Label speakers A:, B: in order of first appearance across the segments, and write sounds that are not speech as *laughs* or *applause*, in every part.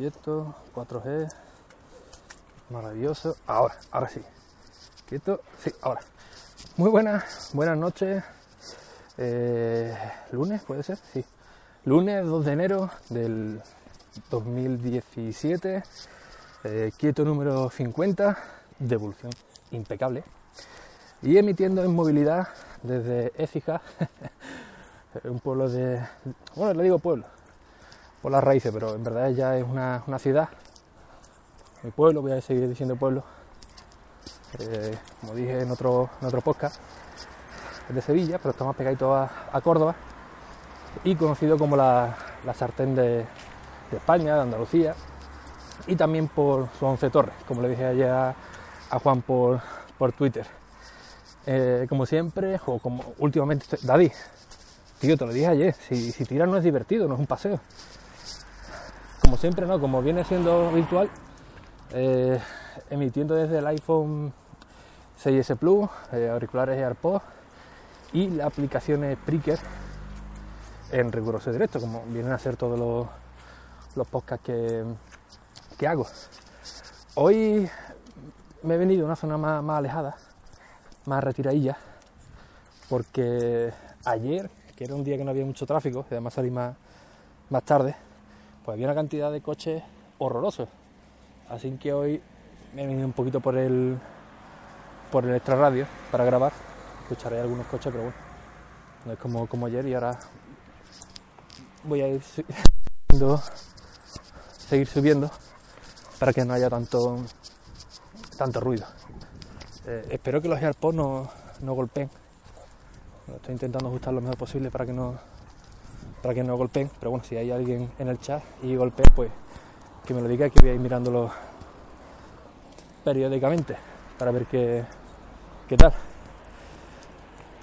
A: Quieto, 4G, maravilloso. Ahora, ahora sí. Quieto, sí, ahora. Muy buenas, buenas noches. Eh, lunes, puede ser, sí. Lunes 2 de enero del 2017. eh, quieto número 50, devolución impecable. Y emitiendo en movilidad desde Écija, *laughs* un pueblo de. Bueno, le digo pueblo, por las raíces, pero en verdad ya es una, una ciudad. Mi pueblo, voy a seguir diciendo pueblo. Eh, como dije en otro, en otro podcast, es de Sevilla, pero está más pegadito a, Córdoba. Y conocido como la, la sartén de, de España, de Andalucía. Y también por sus 11 torres, como le dije ayer a, Juan por, por Twitter. Eh, como siempre, o como últimamente, Daddy, tío, te lo dije ayer, si, si tirar no es divertido, no es un paseo como siempre, ¿no? Como viene siendo virtual, eh, emitiendo desde el iPhone 6S Plus, eh, auriculares AirPods y la aplicación Spreaker en riguroso directo, como vienen a ser todos los, los podcasts que, que hago. Hoy me he venido a una zona más, más alejada, más retiradilla, porque ayer, que era un día que no había mucho tráfico, y además salí más, más tarde, pues había una cantidad de coches horrorosos. Así que hoy me he venido un poquito por el por el extra radio para grabar. Escucharé algunos coches, pero bueno, no es como, como ayer y ahora voy a ir subiendo, *laughs* seguir subiendo para que no haya tanto tanto ruido. Eh, espero que los AirPods no, no golpeen. Estoy intentando ajustar lo mejor posible para que no para que no golpeen, pero bueno, si hay alguien en el chat y golpea, pues que me lo diga que voy mirándolo periódicamente para ver qué, qué tal.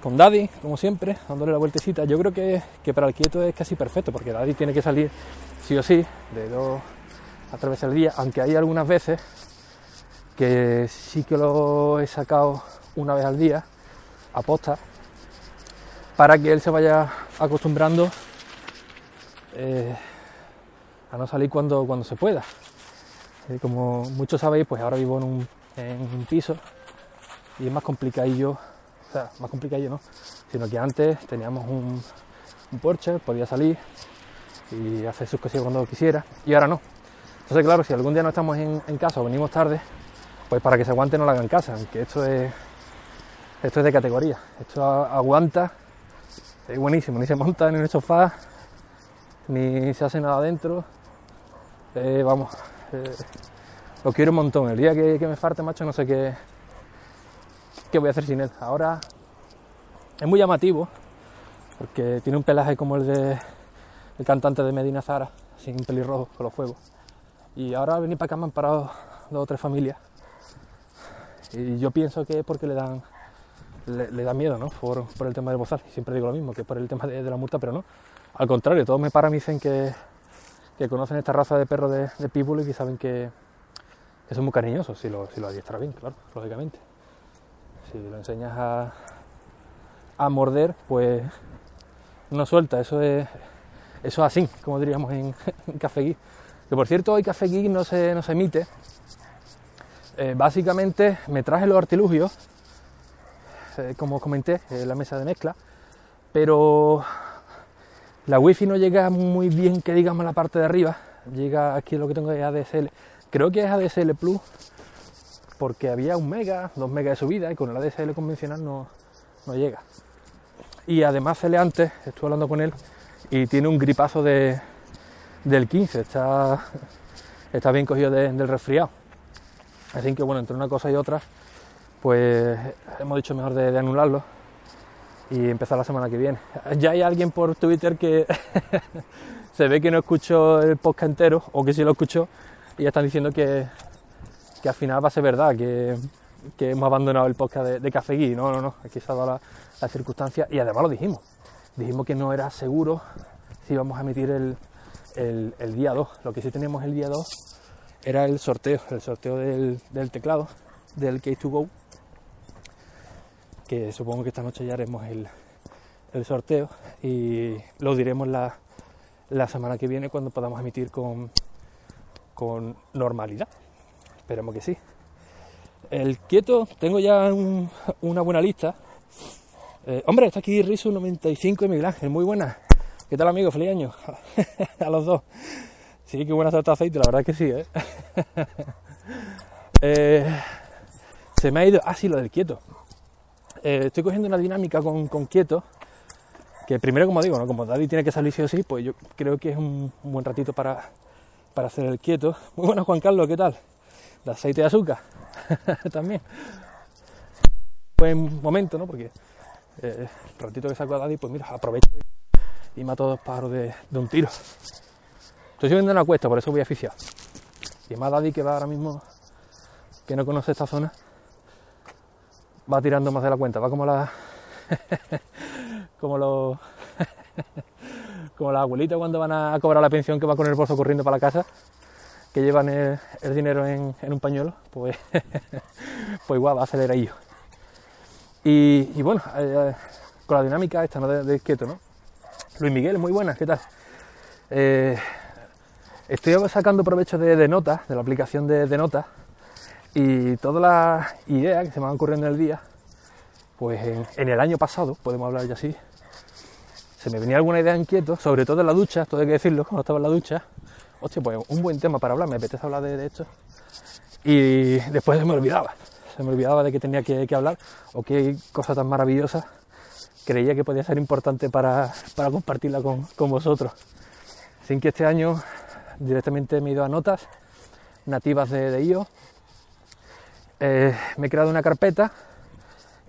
A: Con Daddy, como siempre, dándole la vueltecita, yo creo que, que para el quieto es casi perfecto, porque Daddy tiene que salir sí o sí, de dos a tres veces al día, aunque hay algunas veces que sí que lo he sacado una vez al día, a posta, para que él se vaya acostumbrando eh, a no salir cuando, cuando se pueda. Eh, como muchos sabéis, pues ahora vivo en un, en un piso y es más complicadillo, o sea, más complicadillo no, sino que antes teníamos un, un porche, podía salir y hacer sus cosillas cuando quisiera y ahora no. Entonces, claro, si algún día no estamos en, casa o venimos tarde, pues para que se aguante no lo hagan en casa, aunque esto es, esto es de categoría, esto aguanta, es buenísimo, ni se monta en el sofá, ni se hace nada adentro. Eh, vamos, eh, lo quiero un montón. El día que, me falte, macho, no sé qué, qué voy a hacer sin él. Ahora es muy llamativo, porque tiene un pelaje como el de el cantante de Medina Zara, sin pelirrojo, con los fuegos. Y ahora venir para acá me han parado dos o tres familias. Y yo pienso que es porque le dan le, da miedo, ¿no? Por, el tema del bozal. Siempre digo lo mismo, que por el tema de, de la multa, pero no. Al contrario, todos me paran y dicen que, conocen esta raza de perros de, de pitbull y que saben que, que son muy cariñosos, si lo, si lo adiestras bien, claro, lógicamente. Si lo enseñas a, a morder, pues no suelta, eso es, eso es así, como diríamos en, *laughs* en. Que por cierto, hoy Café no se, no se emite. Eh, básicamente me traje los artilugios, eh, como comenté, eh, la mesa de mezcla, pero la wifi no llega muy bien, que digamos, la parte de arriba. Llega aquí lo que tengo es ADSL. Creo que es ADSL Plus, porque había un mega, dos megas de subida, y con el ADSL convencional no, no llega. Y además Cele antes, estuve hablando con él, y tiene un gripazo de, del 15, está, está bien cogido de- del resfriado. Así que bueno, entre una cosa y otra, pues hemos dicho mejor de, de anularlo. Y empezar la semana que viene. Ya hay alguien por Twitter que *laughs* se ve que no escuchó el podcast entero o que sí lo escuchó y ya están diciendo que, que al final va a ser verdad, que, que hemos abandonado el podcast de, de Café Gui. No, no, no, aquí se ha dado la, la circunstancia y además lo dijimos. Dijimos que no era seguro si íbamos a emitir el, el, día 2. Lo que sí teníamos el día 2 era el sorteo, el sorteo del, del teclado, del Case2Go, que supongo que esta noche ya haremos el, el sorteo y lo diremos la, la, semana que viene cuando podamos emitir con, con normalidad. Esperemos que sí. El quieto, tengo ya un, una buena lista. Eh, hombre, está aquí Risu95 y Miguel Ángel, muy buena. ¿Qué tal amigo? Feliz año. *laughs* a los dos. Sí, qué buena salta aceite, la verdad que sí, ¿eh? *laughs* eh se me ha ido. Ah, sí, lo del quieto. Eh, estoy cogiendo una dinámica con, con, quieto. Que primero, como digo, ¿no? como Daddy tiene que salir sí o sí, pues yo creo que es un, buen ratito para, para hacer el quieto. Muy bueno, Juan Carlos, ¿qué tal? De aceite de azúcar. *laughs* También. Buen momento, ¿no? Porque eh, el ratito que saco a Daddy, pues mira, aprovecho y, y mato dos pájaros de, un tiro. Estoy subiendo una cuesta, por eso voy a. Y más Daddy que va ahora mismo, que no conoce esta zona, va tirando más de la cuenta, va como la. como los. como las abuelitas cuando van a cobrar la pensión que va con el bolso corriendo para la casa, que llevan el, dinero en, un pañuelo, pues, pues igual va a acelerar ello. Y, y bueno, eh, con la dinámica esta, ¿no? De, de, quieto, ¿no? Luis Miguel, muy buenas, ¿qué tal? Eh, estoy sacando provecho de, de notas, de la aplicación de, de notas, y todas las ideas que se me van ocurriendo en el día, pues en, el año pasado, podemos hablar ya así, se me venía alguna idea inquieto, sobre todo en la ducha, todo hay que decirlo, cuando estaba en la ducha, hostia, pues un buen tema para hablar, me apetece hablar de, de esto, y después se me olvidaba, se me olvidaba de que tenía que, que hablar, o qué cosa tan maravillosa creía que podía ser importante para, para compartirla con, con vosotros. Sin que este año directamente me he ido a notas nativas de, de IO. Eh, me he creado una carpeta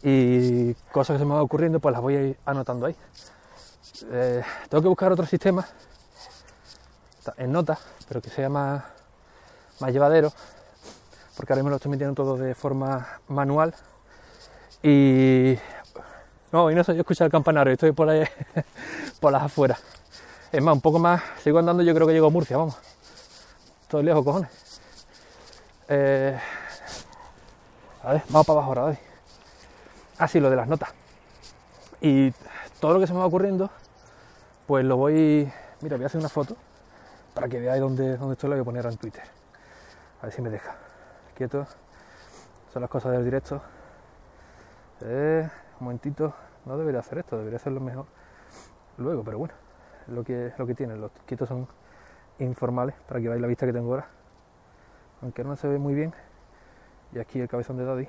A: y cosas que se me van ocurriendo pues las voy a ir anotando ahí. Eh, tengo que buscar otro sistema en notas, pero que sea más, más llevadero, porque ahora mismo lo estoy metiendo todo de forma manual y no, y no sé yo escuchar el campanario, estoy por ahí *laughs* por las afueras. Es más, un poco más, sigo andando, yo creo que llego a Murcia, vamos. Todo lejos, cojones. Eh, a ver, vamos para abajo ahora, ¿vale? Así, lo de las notas. Y todo lo que se me va ocurriendo, pues lo voy... Mira, voy a hacer una foto para que veáis dónde, dónde estoy, lo voy a poner en Twitter. A ver si me deja. Quieto. Son las cosas del directo. Eh, un momentito. No debería hacer esto, debería hacerlo mejor luego, pero bueno lo que, lo que tienen. Los quietos son informales para que veáis la vista que tengo ahora. Aunque no se ve muy bien. Y aquí el cabezón de Daddy.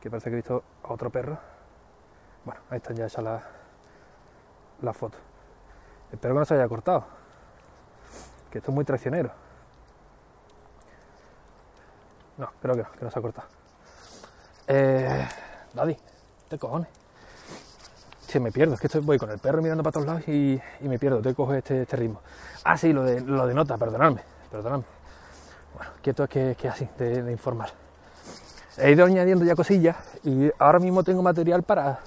A: Que parece que he visto a otro perro. Bueno, ahí están ya hechas las la fotos. Espero que no se haya cortado. Que esto es muy traicionero. No, creo que no, que no se ha cortado. Eh, Daddy, te cojones que me pierdo, es que estoy, voy con el perro mirando para todos lados y, y me pierdo, te cojo este, este, ritmo. Ah, sí, lo de, lo de nota, perdonadme, perdonadme. Bueno, quieto que, que así, de, informar. He ido añadiendo ya cosillas y ahora mismo tengo material para,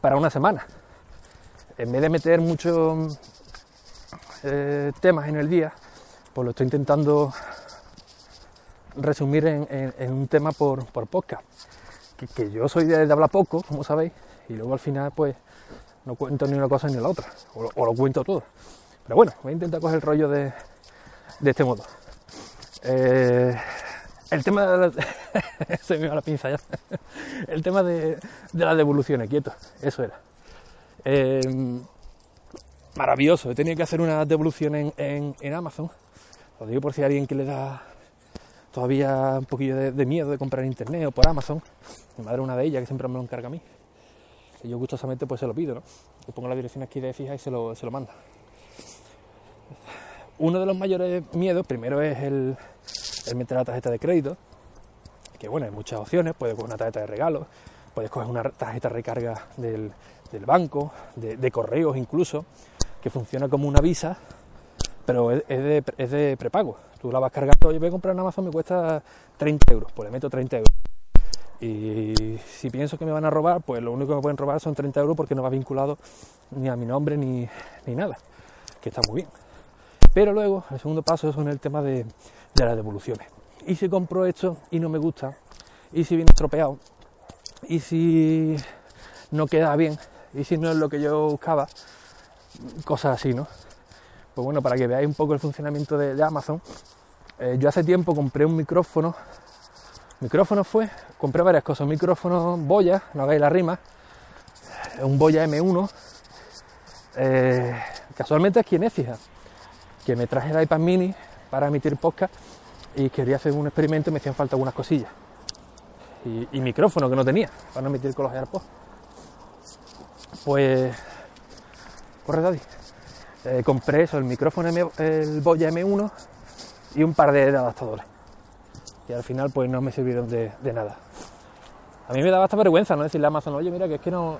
A: para una semana. En vez de meter muchos eh, temas en el día, pues lo estoy intentando resumir en, un tema por, por podcast. Que, que yo soy de, de hablar poco, como sabéis, y luego al final pues no cuento ni una cosa ni la otra, o, o lo cuento todo. Pero bueno, voy a intentar coger el rollo de, de este modo. Eh, el tema de la, *laughs* pinza ya. el tema de, las devoluciones, quieto, eso era. Eh, maravilloso, he tenido que hacer una devolución en, Amazon. Lo digo por si hay alguien que le da todavía un poquillo de, miedo de comprar internet o por Amazon. Mi madre una de ellas que siempre me lo encarga a mí y yo gustosamente pues se lo pido, ¿no? Le pongo la dirección aquí de fija y se lo, se lo manda. Uno de los mayores miedos, primero es el, el meter la tarjeta de crédito, que bueno, hay muchas opciones, puede con una tarjeta de regalo, puedes coger una tarjeta recarga del, del banco, de, de, correos incluso, que funciona como una visa, pero es, es, de, es, de, prepago. Tú la vas cargando, yo voy a comprar en Amazon, me cuesta 30 euros, pues le meto 30 euros. Y si pienso que me van a robar, pues lo único que pueden robar son 30 euros porque no va vinculado ni a mi nombre ni, ni nada, que está muy bien. Pero luego, el segundo paso es con el tema de, las devoluciones. Y si compro esto y no me gusta, y si viene estropeado, y si no queda bien, y si no es lo que yo buscaba, cosas así, ¿no? Pues bueno, para que veáis un poco el funcionamiento de, de Amazon, eh, yo hace tiempo compré un micrófono, micrófono fue, compré varias cosas, un micrófono Boya, no hagáis la rima, un Boya M1, eh, casualmente es Kinesia, que me traje el iPad mini para emitir podcast y quería hacer un experimento y me hacían falta algunas cosillas. Y, micrófono que no tenía para no emitir con los AirPods. Pues, corre Daddy. Eh, compré eso, el micrófono el Boya M1 y un par de, adaptadores. Y al final pues no me sirvieron de, de, nada. A mí me daba hasta vergüenza no decirle a Amazon, oye mira que es que no,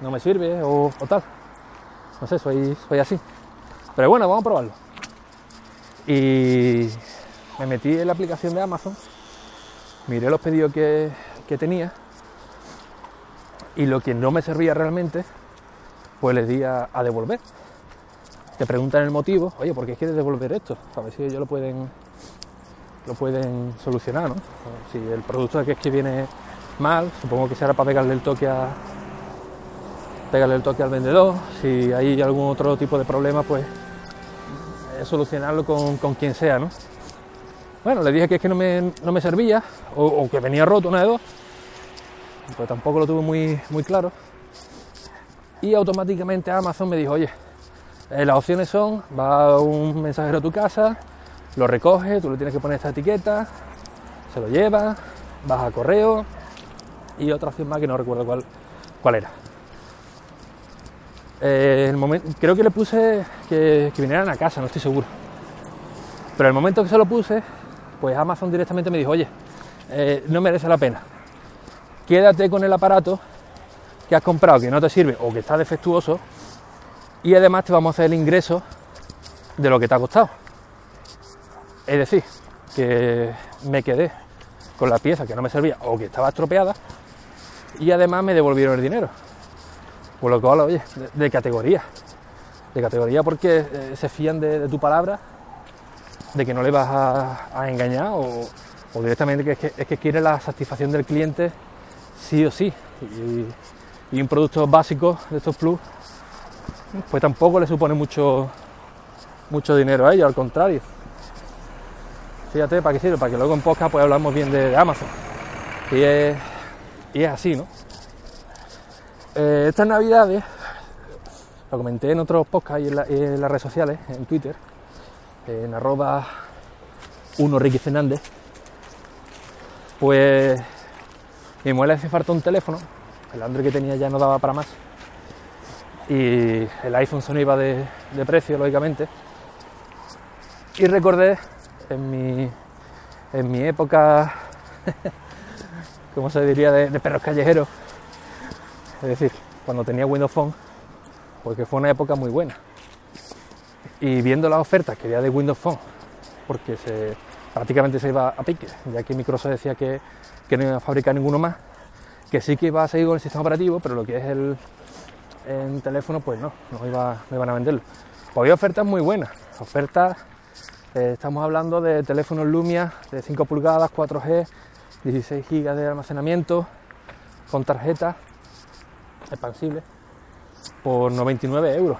A: no me sirve o, o tal. No sé, soy, soy así. Pero bueno, vamos a probarlo. Y me metí en la aplicación de Amazon, miré los pedidos que, que tenía y lo que no me servía realmente, pues le di a, a, devolver. Te preguntan el motivo, oye, ¿por qué quieres devolver esto? A ver si ellos lo pueden, lo pueden solucionar, ¿no? Si el producto que es que viene mal, supongo que será para pegarle el toque a pegarle el toque al vendedor. Si hay algún otro tipo de problema, pues solucionarlo con, con, quien sea, ¿no? Bueno, le dije que es que no me, no me servía, o, o, que venía roto, una de dos, pues tampoco lo tuve muy, muy claro. Y automáticamente Amazon me dijo, oye, eh, las opciones son, va un mensajero a tu casa, lo recoge, tú le tienes que poner esta etiqueta, se lo lleva, vas a correo y otra opción más que no recuerdo cuál, cuál era. Eh, el momento, creo que le puse que, vinieran a casa, no estoy seguro. Pero el momento que se lo puse, pues Amazon directamente me dijo, oye, eh, no merece la pena. Quédate con el aparato que has comprado, que no te sirve o que está defectuoso, y además te vamos a hacer el ingreso de lo que te ha costado. Es decir, que me quedé con la pieza que no me servía o que estaba estropeada, y además me devolvieron el dinero. Por lo cual, oye, de, categoría. De categoría porque eh, se fían de, tu palabra, de que no le vas a, engañar o, directamente que es, que es quiere la satisfacción del cliente sí o sí. Y, y, un producto básico de estos plus, pues tampoco le supone mucho, mucho dinero a ellos, al contrario. Fíjate para qué sirve, para que luego en podcast pues hablamos bien de, de Amazon. Y es, y es así, ¿no? Eh, estas navidades, lo comenté en otros podcasts y en, la, las redes sociales, en Twitter, en arroba 1 Ricky Fernández, pues mi mujer le hace falta un teléfono, el Android que tenía ya no daba para más, y el iPhone se iba de, precio, lógicamente, y recordé en mi, en mi época, *laughs* ¿cómo se diría?, de, de perros callejeros, es decir, cuando tenía Windows Phone, porque fue una época muy buena. Y viendo las ofertas que había de Windows Phone, porque prácticamente se iba a pique, ya que Microsoft decía que, que, no iba a fabricar ninguno más, que sí que iba a seguir con el sistema operativo, pero lo que es el teléfono, pues no, no, iba, no iban a venderlo. Pues había ofertas muy buenas, ofertas, eh, estamos hablando de teléfonos Lumia de 5 pulgadas, 4G, 16 GB de almacenamiento, con tarjeta, expansible por 99 euros.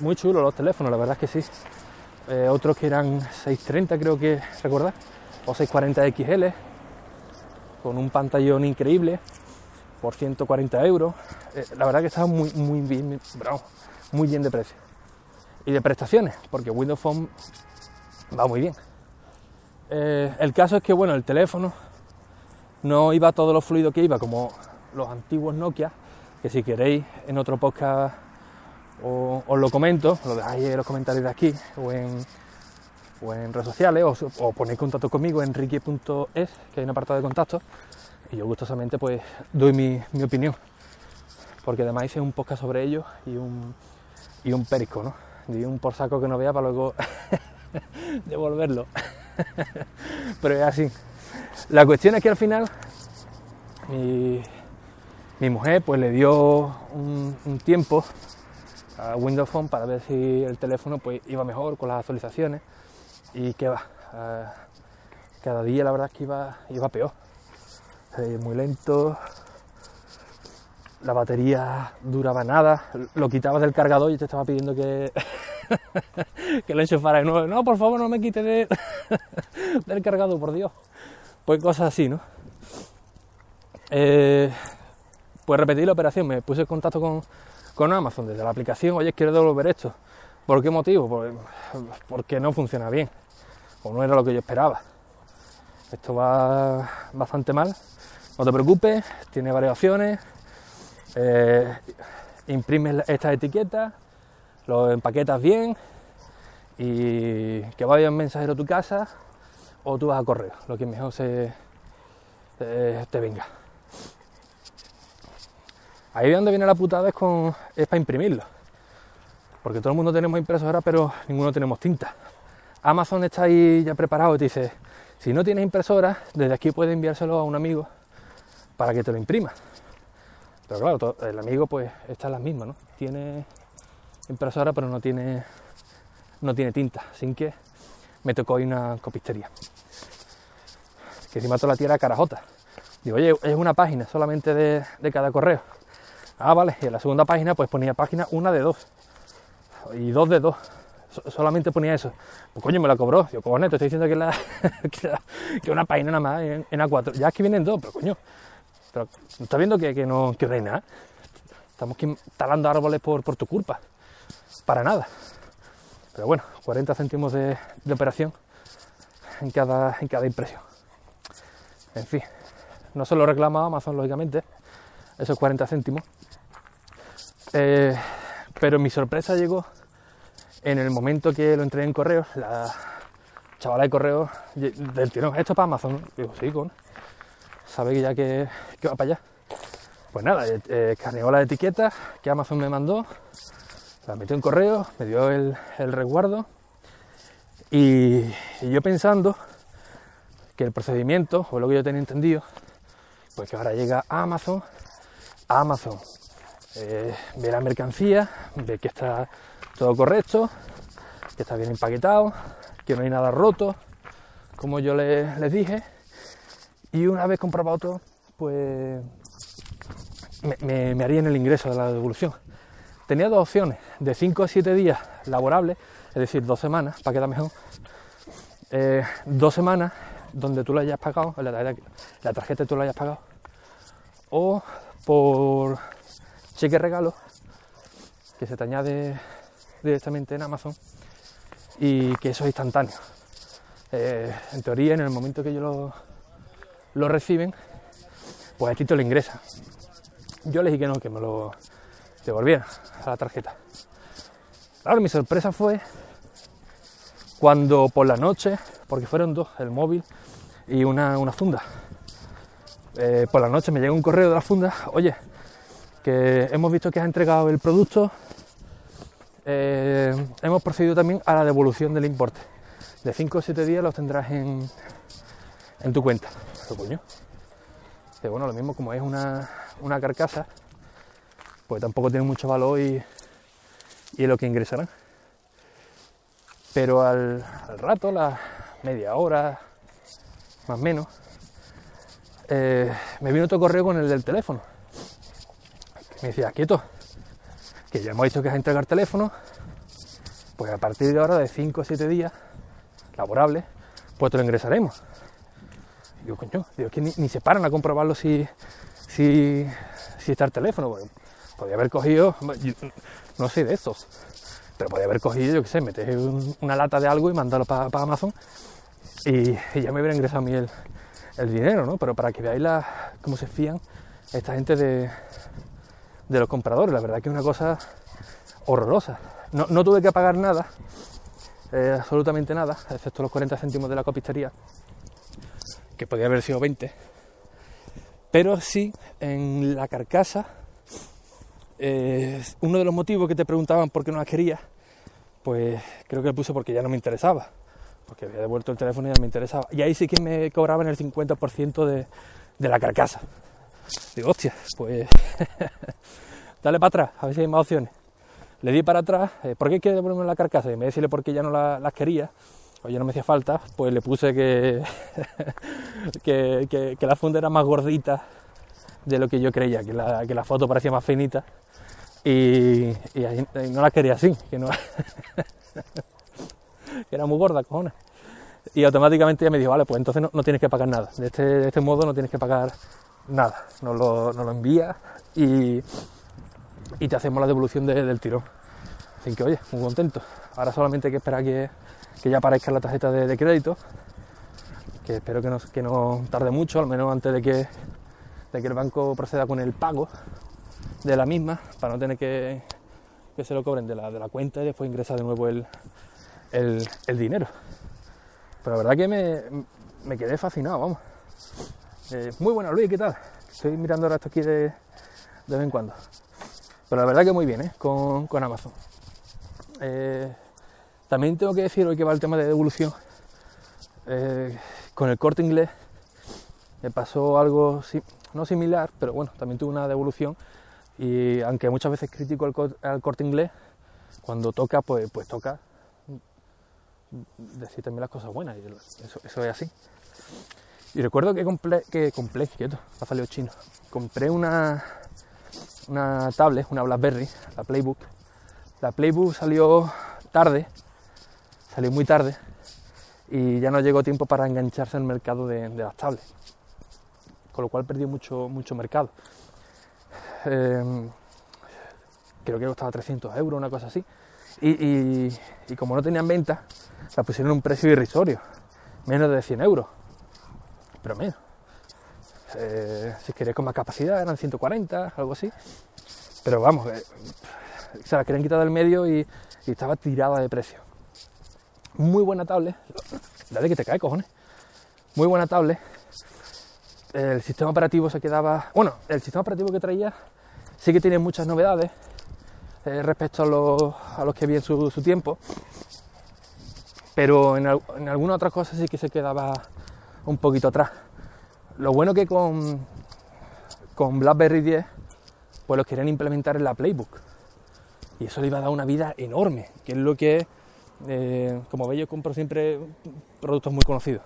A: Muy chulo los teléfonos, la verdad es que sí. Eh, otros que eran 630 creo que recordar, o 640 XL, con un pantallón increíble por 140 euros. Eh, la verdad que estaba muy, muy bien, bravo, muy bien de precio. Y de prestaciones, porque Windows Phone va muy bien. Eh, el caso es que, bueno, el teléfono no iba todo lo fluido que iba, como los antiguos Nokia, que si queréis en otro podcast os, lo comento, lo dejáis en los comentarios de aquí o en, redes sociales, o, o ponéis contacto conmigo en ricky.es, que hay un apartado de contacto, y yo gustosamente pues doy mi, opinión, porque además hice un podcast sobre ellos y un, y un perisco, ¿no? Di un por saco que no vea para luego *laughs* devolverlo. *laughs* Pero es así. La cuestión es que al final mi, mi mujer pues le dio un, tiempo a Windows Phone para ver si el teléfono pues iba mejor con las actualizaciones y que va. Uh, cada día la verdad es que iba, iba peor. Eh, muy lento, la batería duraba nada, lo quitabas del cargador y te estaba pidiendo que, *laughs* que lo enchufara de nuevo. No, por favor, no me quite de, *laughs* del cargador, por Dios. Pues cosas así, ¿no? Eh, pues repetí la operación, me puse en contacto con, con Amazon desde la aplicación, oye, quiero devolver esto. ¿Por qué motivo? Porque no funciona bien, o no era lo que yo esperaba. Esto va bastante mal, no te preocupes, tiene variaciones, eh, imprimes estas etiquetas, lo empaquetas bien y que vaya un mensajero a tu casa o tú vas a correo, lo que mejor se, eh, te venga. Ahí de donde viene la putada es, con, es para imprimirlo. Porque todo el mundo tenemos impresora, pero ninguno tenemos tinta. Amazon está ahí ya preparado y te dice, si no tienes impresora, desde aquí puedes enviárselo a un amigo para que te lo imprima. Pero claro, el amigo pues está en las mismas, ¿no? Tiene impresora pero no tiene, no tiene tinta, sin que me tocó ir a una copistería. Que encima toda la tierra carajota. Digo, oye, es una página solamente de, de, cada correo. Ah, vale, y en la segunda página pues ponía página una de dos. Y dos de dos. So, solamente ponía eso. Pues coño, me la cobró. Yo, cojones, te estoy diciendo que, la, *laughs* una página nada más en, en, A4. Ya es que vienen dos, pero coño. Pero ¿no estás viendo que, que no, que hay nada? Estamos talando árboles por, tu culpa. Para nada. Pero bueno, 40 céntimos de, de operación en cada, en cada impresión. En fin, no se lo reclama Amazon, lógicamente, esos 40 céntimos. Eh, pero mi sorpresa llegó en el momento que lo entré en correo. La chavala de correo del tirón, esto es para Amazon. Digo, sí, con. Sabe que ya que, va para allá. Pues nada, eh, escaneó la etiqueta que Amazon me mandó, la metió en correo, me dio el, el resguardo y, y, yo pensando que el procedimiento, o lo que yo tenía entendido, pues que ahora llega a Amazon, a Amazon eh, ve la mercancía, ve que está todo correcto, que está bien empaquetado, que no hay nada roto, como yo les, dije, y una vez comprobado todo, pues me, me, me harían el ingreso de la devolución. Tenía dos opciones, de 5 a 7 días laborables, es decir, dos semanas, para quedar mejor. Eh, dos semanas donde tú lo hayas pagado, la, la, la tarjeta tú lo hayas pagado, o por cheque regalo, que se te añade directamente en Amazon, y que eso es instantáneo. Eh, en teoría, en el momento que ellos lo, lo reciben, pues a ti te ingresa. Yo le dije que no, que me lo devolviera a la tarjeta. Claro, mi sorpresa fue cuando por la noche, porque fueron dos, el móvil y una, una funda, eh, por la noche me llega un correo de la funda, oye, que hemos visto que has entregado el producto, eh, hemos procedido también a la devolución del importe. De 5 o 7 días los tendrás en, en tu cuenta. ¿Qué coño? Que bueno, lo mismo como es una, una carcasa, pues tampoco tiene mucho valor y, y es lo que ingresarán. Pero al, al rato, la media hora, más o menos, eh, me vino otro correo con el del teléfono. Me decía, quieto, que ya hemos dicho que es a entregar teléfono, pues a partir de ahora, de 5 o 7 días laborables, pues te lo ingresaremos. Digo, coño, digo, que ni, se paran a comprobarlo si, si, si está el teléfono. Bueno, podía haber cogido, yo, no sé de estos, pero podía haber cogido, yo qué sé, meter un, una lata de algo y mandarlo para pa Amazon y, y, ya me hubiera ingresado a mí el, el dinero, ¿no? Pero para que veáis la, cómo se fían esta gente de, de los compradores, la verdad que es una cosa horrorosa. No, no tuve que pagar nada, eh, absolutamente nada, excepto los 40 céntimos de la copistería, que podía haber sido 20. Pero sí, en la carcasa, eh, uno de los motivos que te preguntaban por qué no las quería, pues creo que le puse porque ya no me interesaba, porque había devuelto el teléfono y ya me interesaba. Y ahí sí que me cobraban el 50% de, de la carcasa. Digo, hostia, pues *laughs* dale para atrás, a ver si hay más opciones. Le di para atrás, eh, ¿por qué quiere devolverme la carcasa? Y me decirle por qué ya no la- las quería, o ya no me hacía falta, pues le puse *laughs* que, que, que- la funda era más gordita de lo que yo creía, que la, que la foto parecía más finita. Y, y no la quería así, que, no, *laughs* que era muy gorda, cojones. Y automáticamente ella me dijo, vale, pues entonces no, no tienes que pagar nada. De este, de este modo no tienes que pagar nada. Nos lo, nos lo envías y, y te hacemos la devolución de- del tirón. Así que, oye, muy contento. Ahora solamente hay que esperar que, que ya aparezca la tarjeta de, crédito, que espero que no, que no tarde mucho, al menos antes de que, de que el banco proceda con el pago de la misma, para no tener que, que se lo cobren de la, de la cuenta y después ingresar de nuevo el, el, el dinero. Pero la verdad que me, me quedé fascinado, vamos. Eh, muy buena, Luis, ¿qué tal? Estoy mirando ahora esto aquí de, de vez en cuando. Pero la verdad que muy bien, ¿eh? Con, con Amazon. Eh, también tengo que decir, hoy que va el tema de devolución, con el corte inglés me pasó algo, no similar, pero bueno, también tuve una devolución y aunque muchas veces critico al, al corte inglés, cuando toca, pues, pues toca decir también las cosas buenas, y eso es así. Y recuerdo que compré, que compré, quieto, ha salido chino, compré una, una tablet, una BlackBerry, la Playbook. La Playbook salió tarde, salió muy tarde, y ya no llegó tiempo para engancharse al mercado de, las tablets. Con lo cual perdió mucho, mucho mercado. Eh, creo que costaba 300 euros, una cosa así. Y, y- y como no tenían venta, la pusieron a un precio irrisorio, menos de 100 euros, pero menos. Eh, si queréis con más capacidad eran 140, algo así. Pero vamos, eh, se la querían quitar del medio y, estaba tirada de precio. Muy buena tablet, dale que te cae, cojones. Muy buena tablet. El sistema operativo se quedaba. Bueno, el sistema operativo que traía sí que tiene muchas novedades eh, respecto a los, a los que vi en su, su tiempo, pero en, en algunas otras cosas sí que se quedaba un poquito atrás. Lo bueno que con, con BlackBerry 10 pues los querían implementar en la Playbook y eso le iba a dar una vida enorme, que es lo que, eh, como veis, yo compro siempre productos muy conocidos.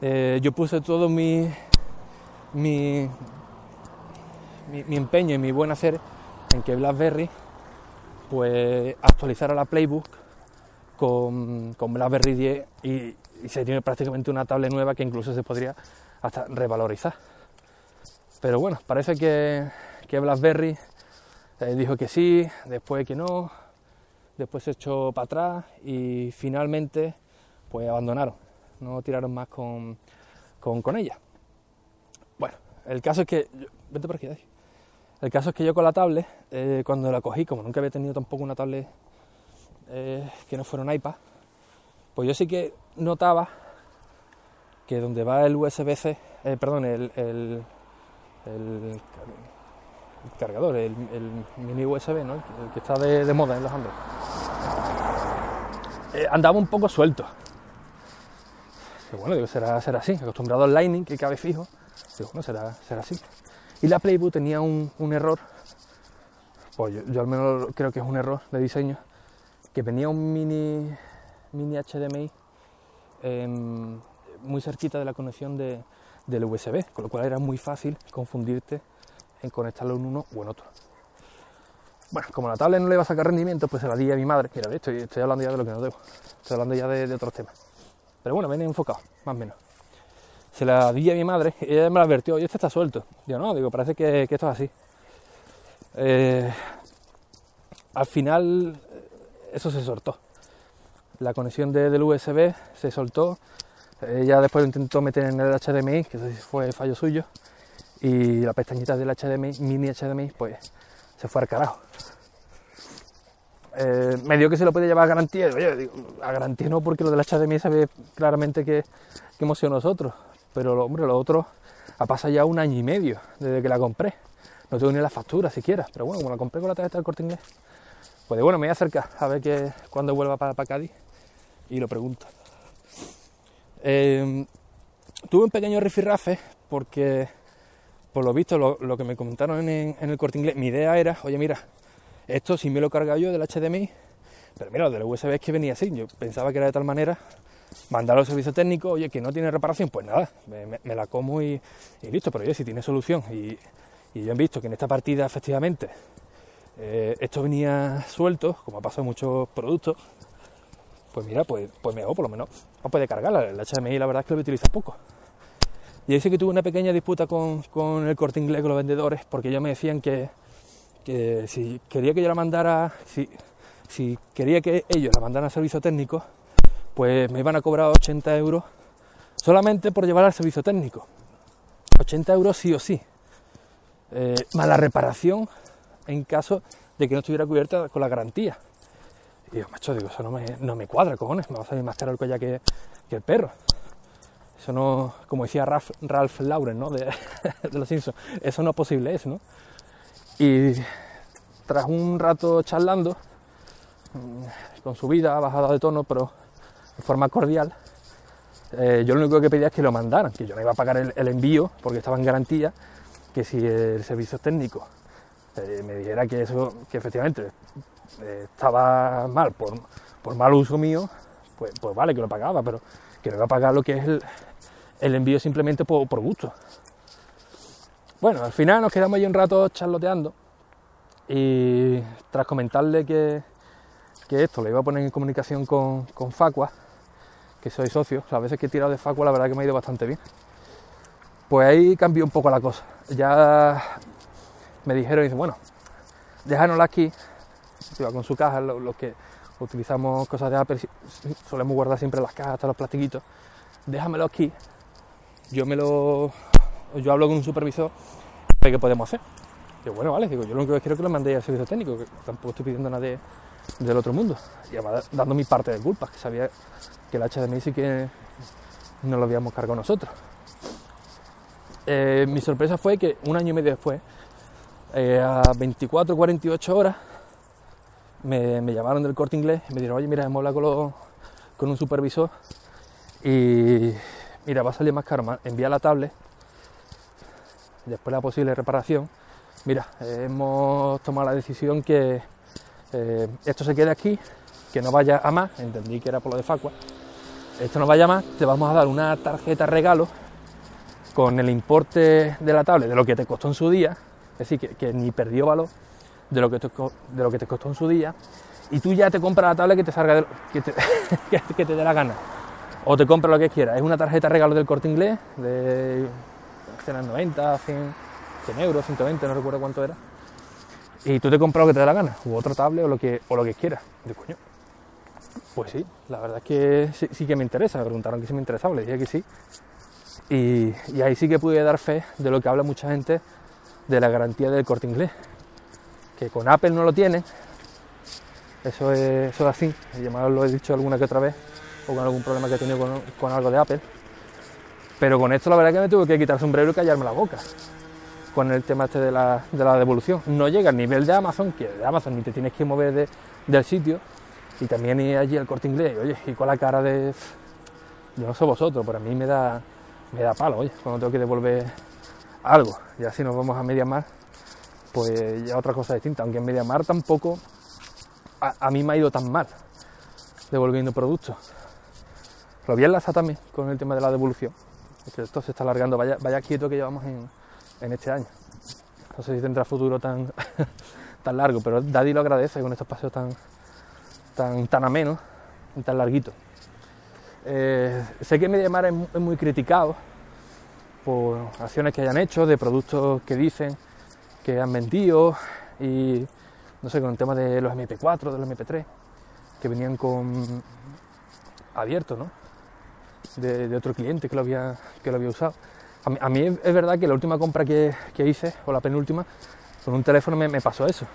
A: Eh, yo puse todo mi, mi, mi, mi empeño y mi buen hacer en que BlackBerry pues actualizara la Playbook con, con BlackBerry 10 y, y se tiene prácticamente una tablet nueva que incluso se podría hasta revalorizar. Pero bueno, parece que, que BlackBerry eh, dijo que sí, después que no, después se echó para atrás y finalmente pues abandonaron, no tiraron más con, con, con ella. Bueno, el caso es que... yo- por aquí. El caso es que yo con la tablet, eh, cuando la cogí, como nunca había tenido tampoco una tablet eh, que no fuera un iPad, pues yo sí que notaba que donde va el USB-C, eh, perdón, el, el, el car- el cargador, el, mini USB, ¿no? el, que- está de, moda en los Android, eh, andaba un poco suelto. Que bueno, digo, será, será así, acostumbrado al Lightning que cabe fijo, digo, bueno, será, será así. Y la Playbook tenía un, un error, pues yo, yo al menos creo que es un error de diseño, que venía un mini, mini HDMI em, muy cerquita de la conexión de, del USB, con lo cual era muy fácil confundirte en conectarlo en uno o en otro. Bueno, como la tablet no le iba a sacar rendimiento, pues se la di a mi madre. Mira, estoy, estoy hablando ya de lo que no debo, estoy hablando ya de, otros temas. Pero bueno, viene enfocado, más o menos se la di a mi madre y ella me la advirtió, y este está suelto. Digo, no, digo, parece que, esto es así. Eh, al final eso se soltó. La conexión de- del USB se soltó. Ella después lo intentó meter en el HDMI, que fue fallo suyo. Y la pestañita del HDMI, mini HDMI, pues se fue al carajo. Eh, me dio que se lo podía llevar a garantía. Oye, digo, a garantía no, porque lo del HDMI se ve claramente que, que hemos sido nosotros. Pero, lo- hombre, lo otro, ha pasado ya un año y medio desde que la compré. No tengo ni la factura siquiera, pero bueno, como la compré con la tarjeta del corte inglés, pues bueno, me voy a acercar a ver que cuando vuelva para, Cádiz y lo pregunto. Eh, tuve un pequeño rifirrafe porque, por lo visto, lo, que me comentaron en, el corte inglés, mi idea era, oye, mira, esto si me lo he cargado yo del HDMI, pero mira, del USB es que venía así, yo pensaba que era de tal manera, mandarlo al servicio técnico, oye, que no tiene reparación, pues nada, me, la como y, listo, pero oye, si tiene solución y, y ya han visto que en esta partida efectivamente eh, esto venía suelto, como ha pasado en muchos productos, pues mira, pues, pues mejor, por lo menos no puede cargar. El HDMI la verdad es que lo utiliza poco. Y dice que tuve una pequeña disputa con, el corte inglés, con los vendedores, porque ellos me decían que, si quería que yo la mandara, si, si quería que ellos la mandaran a servicio técnico, pues me iban a cobrar 80 euros solamente por llevar al servicio técnico. 80 euros sí o sí. Eh, más la reparación en caso de que no estuviera cubierta con la garantía. Y yo, macho, digo, eso no me, no me cuadra, cojones, me va a salir más caro el collar que, el perro. Eso no, como decía Ralph, Ralph Lauren, ¿no? De, *laughs* los Simpsons, eso no es posible, es, ¿no? Y tras un rato charlando, mm, con su vida bajada de tono, pero de forma cordial, eh, yo lo único que pedía es que lo mandaran, que yo no iba a pagar el envío porque estaba en garantía, que si el servicio técnico eh, me dijera que eso, que efectivamente eh, estaba mal por, mal uso mío, pues, pues, vale que lo pagaba, pero que no iba a pagar lo que es el, envío simplemente por, gusto. Bueno, al final nos quedamos ahí un rato charloteando y tras comentarle que, esto lo iba a poner en comunicación con, con Facua, que soy socio, las veces que he tirado de Facua la verdad que me ha ido bastante bien. Pues ahí cambió un poco la cosa. Ya me dijeron, dice, bueno, déjanosla aquí, iba con su caja, los que utilizamos cosas de Apple, solemos guardar siempre las cajas, hasta los plastiquitos, déjamelo aquí, yo me lo, yo hablo con un supervisor, qué podemos hacer. Digo, bueno, vale, digo, yo lo único que quiero es que lo mandéis al servicio técnico, que tampoco estoy pidiendo nada del otro mundo. Y además dando mi parte de culpa, que sabía que el HDMI sí que no lo habíamos cargado nosotros. Eh, mi sorpresa fue que un año y medio después, eh, a 24 48 horas, me, llamaron del corte inglés y me dijeron, oye, mira, hemos hablado con, un supervisor y mira, va a salir más caro envía la tablet, después la posible reparación. Mira, hemos tomado la decisión que eh, esto se quede aquí, que no vaya a más, entendí que era por lo de Facua, esto no vaya a más, te vamos a dar una tarjeta regalo con el importe de la tablet de lo que te costó en su día, es decir, que, ni perdió valor de lo, que te, de lo que te costó en su día, y tú ya te compras la tablet que te salga que, te, *laughs* que, te dé la gana, o te compras lo que quieras. Es una tarjeta regalo del corte inglés de 90, 100, 100 euros, 120, no recuerdo cuánto era. Y tú te compras lo que te dé la gana, u otra tablet o lo que, o lo que quieras. De coño. Pues sí, la verdad es que sí, que me interesa. Me preguntaron que si me interesaba, le dije que sí. Y, ahí sí que pude dar fe de lo que habla mucha gente de la garantía del corte inglés. Que con Apple no lo tienen. Eso es, eso así. Yo lo he dicho alguna que otra vez. O con algún problema que he tenido con, algo de Apple. Pero con esto la verdad que me tuve que quitar el sombrero y callarme la boca. Con el tema este de la, devolución. No llega al nivel de Amazon, que de Amazon ni te tienes que mover del sitio. Y también ir allí al corte inglés. Oye, y con la cara de... Yo no sé vosotros, pero a mí me da me da palo, oye, cuando tengo que devolver algo. Ya si nos vamos a media mar, pues ya otra cosa distinta. Aunque en media mar tampoco a, mí me ha ido tan mal devolviendo productos. Lo voy a enlazar también con el tema de la devolución. Esto se está alargando, vaya, vaya quieto que llevamos en, este año. No sé si tendrá futuro tan, *laughs* tan largo, pero Daddy lo agradece con estos paseos tan, tan, tan amenos y tan larguitos. Eh, sé que Mediamar es, es muy criticado por acciones que hayan hecho, de productos que dicen que han vendido y no sé, con el tema de los MP4, de los MP3, que venían con abierto, ¿no? De, otro cliente que lo había, que lo había usado. A mí, es, verdad que la última compra que, hice, o la penúltima, con un teléfono me, pasó eso.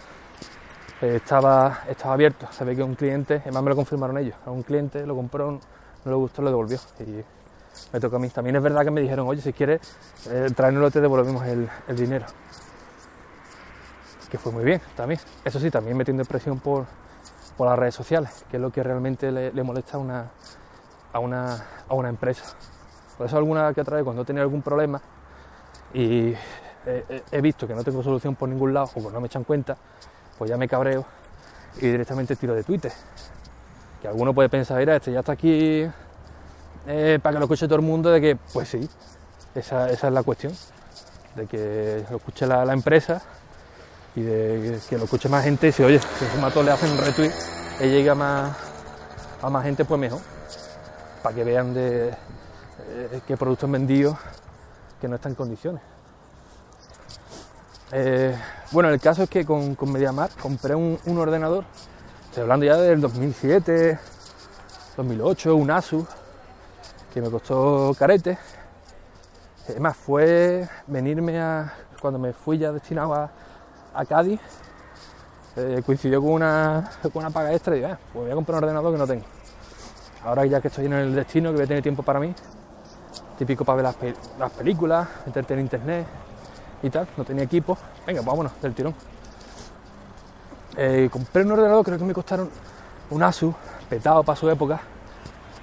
A: Eh, estaba, estaba abierto, se ve que un cliente, además me lo confirmaron ellos, a un cliente lo compró no le gustó, lo devolvió. Y me toca a mí. También es verdad que me dijeron, oye, si quieres, eh, tráenoslo, te devolvemos el dinero. Fue muy bien también. Eso sí, también metiendo presión por, por las redes sociales, que es lo que realmente le, le molesta a una, a, una, a una empresa. Por eso alguna que otra vez cuando he tenido algún problema y he, he visto que no tengo solución por ningún lado o que no me echan cuenta, pues ya me cabreo y directamente tiro de Twitter. Que alguno puede pensar, mira, este ya está aquí eh, para que lo escuche todo el mundo, de que, pues sí, esa, esa es la cuestión, de que lo escuche la empresa y de que lo escuche más gente si oye, si encima todos le hacen un retweet y llega más, a más gente, pues mejor, para que vean de eh, qué productos vendidos que no están en condiciones. Eh, bueno, el caso es que con, con MediaMar compré un, un ordenador, estoy hablando ya del 2007, 2008, un Asus, que me costó carete. Además, fue venirme a. Cuando me fui ya destinado a, a Cádiz, eh, coincidió con una, con una paga extra y dije, "Ah, pues voy a comprar un ordenador que no tengo. Ahora ya que estoy en el destino, que voy a tener tiempo para mí, típico para ver las, las películas, meterte en internet y tal, no tenía equipo, venga, pues vámonos, del tirón. Eh, compré un ordenador, creo que me costaron un Asus, petado para su época,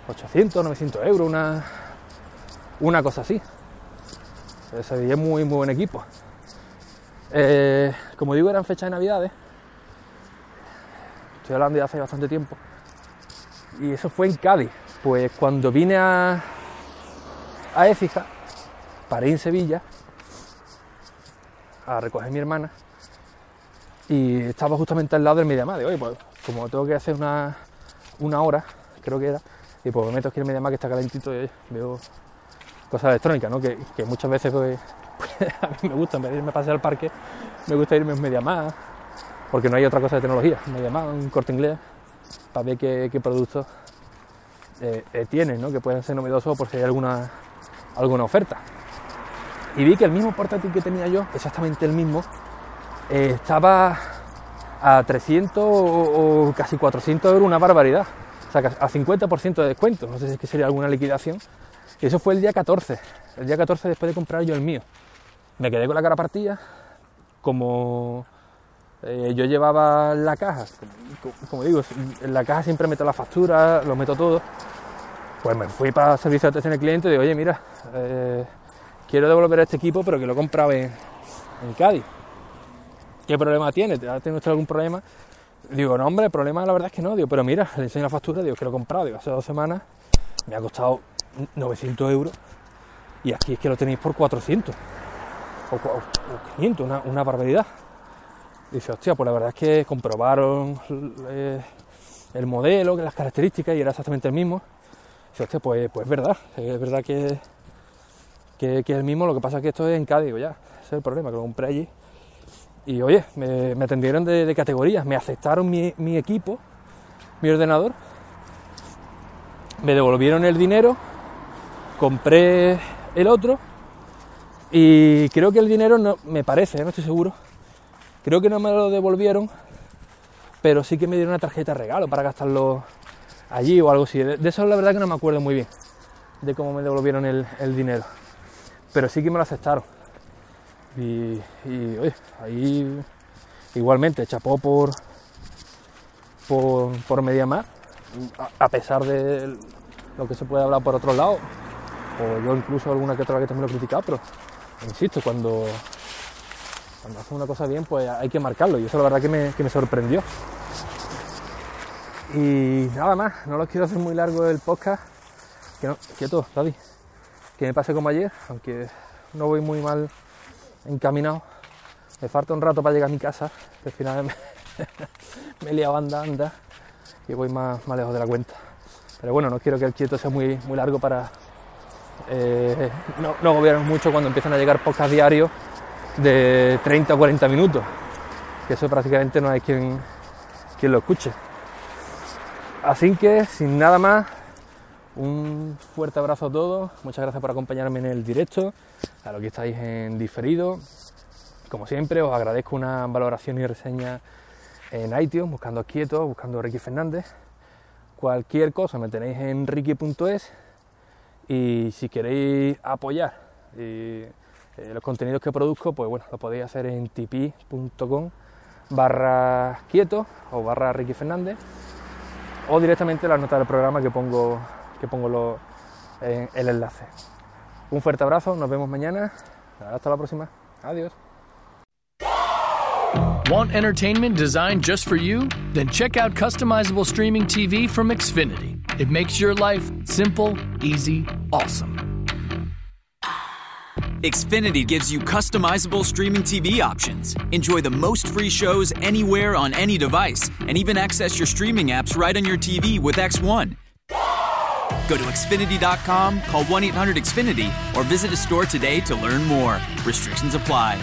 A: 800, 900 euros, una, una cosa así. Se veía muy, muy buen equipo. Eh, como digo, eran fechas de Navidades. Estoy hablando de hace bastante tiempo. Y eso fue en Cádiz. Pues cuando vine a, a Écija, paré en Sevilla a recoger mi hermana y estaba justamente al lado del Mediamar. Hoy, pues como tengo que hacer una, una hora, creo que era, y pues me meto aquí en el Mediamar que está calentito y oye, veo cosas electrónicas, ¿no? Que, muchas veces pues, *laughs* a mí me gusta, en vez irme a pasear al parque, me gusta irme a un Mediamar, porque no hay otra cosa de tecnología, un Mediamar, un corte inglés, para ver qué, qué productos eh, eh, ¿no? que pueden ser novedosos por si hay alguna, alguna oferta. Y vi que el mismo portátil que tenía yo, exactamente el mismo, eh, estaba a 300 o, o casi 400 euros, una barbaridad. O sea, a 50% de descuento. No sé si es que sería alguna liquidación. Y eso fue el día 14. El día 14 después de comprar yo el mío. Me quedé con la cara partida. Como eh, yo llevaba la caja, como, digo, en la caja siempre meto la factura, lo meto todo. Pues me fui para servicio de atención al cliente y digo, oye, mira, eh, quiero devolver este equipo, pero que lo he comprado en, en Cádiz. ¿Qué problema tiene? ¿Ha tenido usted algún problema? Digo, no, hombre, el problema la verdad es que no. Digo, pero mira, le enseño la factura, digo, que lo he comprado, digo, hace dos semanas, me ha costado 900 euros y aquí es que lo tenéis por 400 o, o 500, una, barbaridad. Dice, hostia, pues la verdad es que comprobaron eh, el modelo, las características y era exactamente el mismo. Dice, hostia, pues, pues es verdad, es verdad que, que, es el mismo, lo que pasa es que esto es en Cádiz, ya, ese es el problema, que lo compré allí. Y oye, me, atendieron de, categorías, me aceptaron mi equipo, mi ordenador, me devolvieron el dinero, compré el otro y creo que el dinero no, me parece, no estoy seguro, creo que no me lo devolvieron, pero sí que me dieron una tarjeta de regalo para gastarlo allí o algo así. De, eso la verdad que no me acuerdo muy bien, de cómo me devolvieron el, el dinero, pero sí que me lo aceptaron. Y, y, oye, ahí igualmente chapó por, por, por Mediamar, a, a pesar de lo que se puede hablar por otro lado, o yo incluso alguna que otra vez también lo he criticado, pero insisto, cuando, cuando hacen una cosa bien, pues hay que marcarlo, y eso la verdad que me, que me sorprendió. Y nada más, no los quiero hacer muy largo el podcast, que no, quieto, David, que me pase como ayer, aunque no voy muy mal encaminado. Me falta un rato para llegar a mi casa, que al final me, *laughs* me he liado anda, anda, y voy más, más lejos de la cuenta. Pero bueno, no quiero que el quieto sea muy, muy largo para eh, no, no agobiarnos mucho cuando empiezan a llegar podcasts diarios de 30 o 40 minutos, que eso prácticamente no hay quien, quien lo escuche. Así que, sin nada más, un fuerte abrazo a todos, muchas gracias por acompañarme en el directo, a los que estáis en diferido. Como siempre, os agradezco una valoración y reseña en iTunes, buscando Quieto, buscando Ricky Fernández. Cualquier cosa me tenéis en ricky.es Y si queréis apoyar eh, los contenidos que produzco, pues bueno, lo podéis hacer en tipi.com barra quieto o barra Ricky Fernández o directamente en la nota del programa que pongo, que pongo en el enlace. Un fuerte abrazo, nos vemos mañana. Hasta la próxima. Adiós.
B: Want entertainment designed just for you? Then check out customizable streaming TV from Xfinity. It makes your life simple, easy, awesome.
C: Xfinity gives you customizable streaming TV options. Enjoy the most free shows anywhere on any device, and even access your streaming apps right on your TV with X1. Go to Xfinity.com, call 1 800 Xfinity, or visit a store today to learn more. Restrictions apply.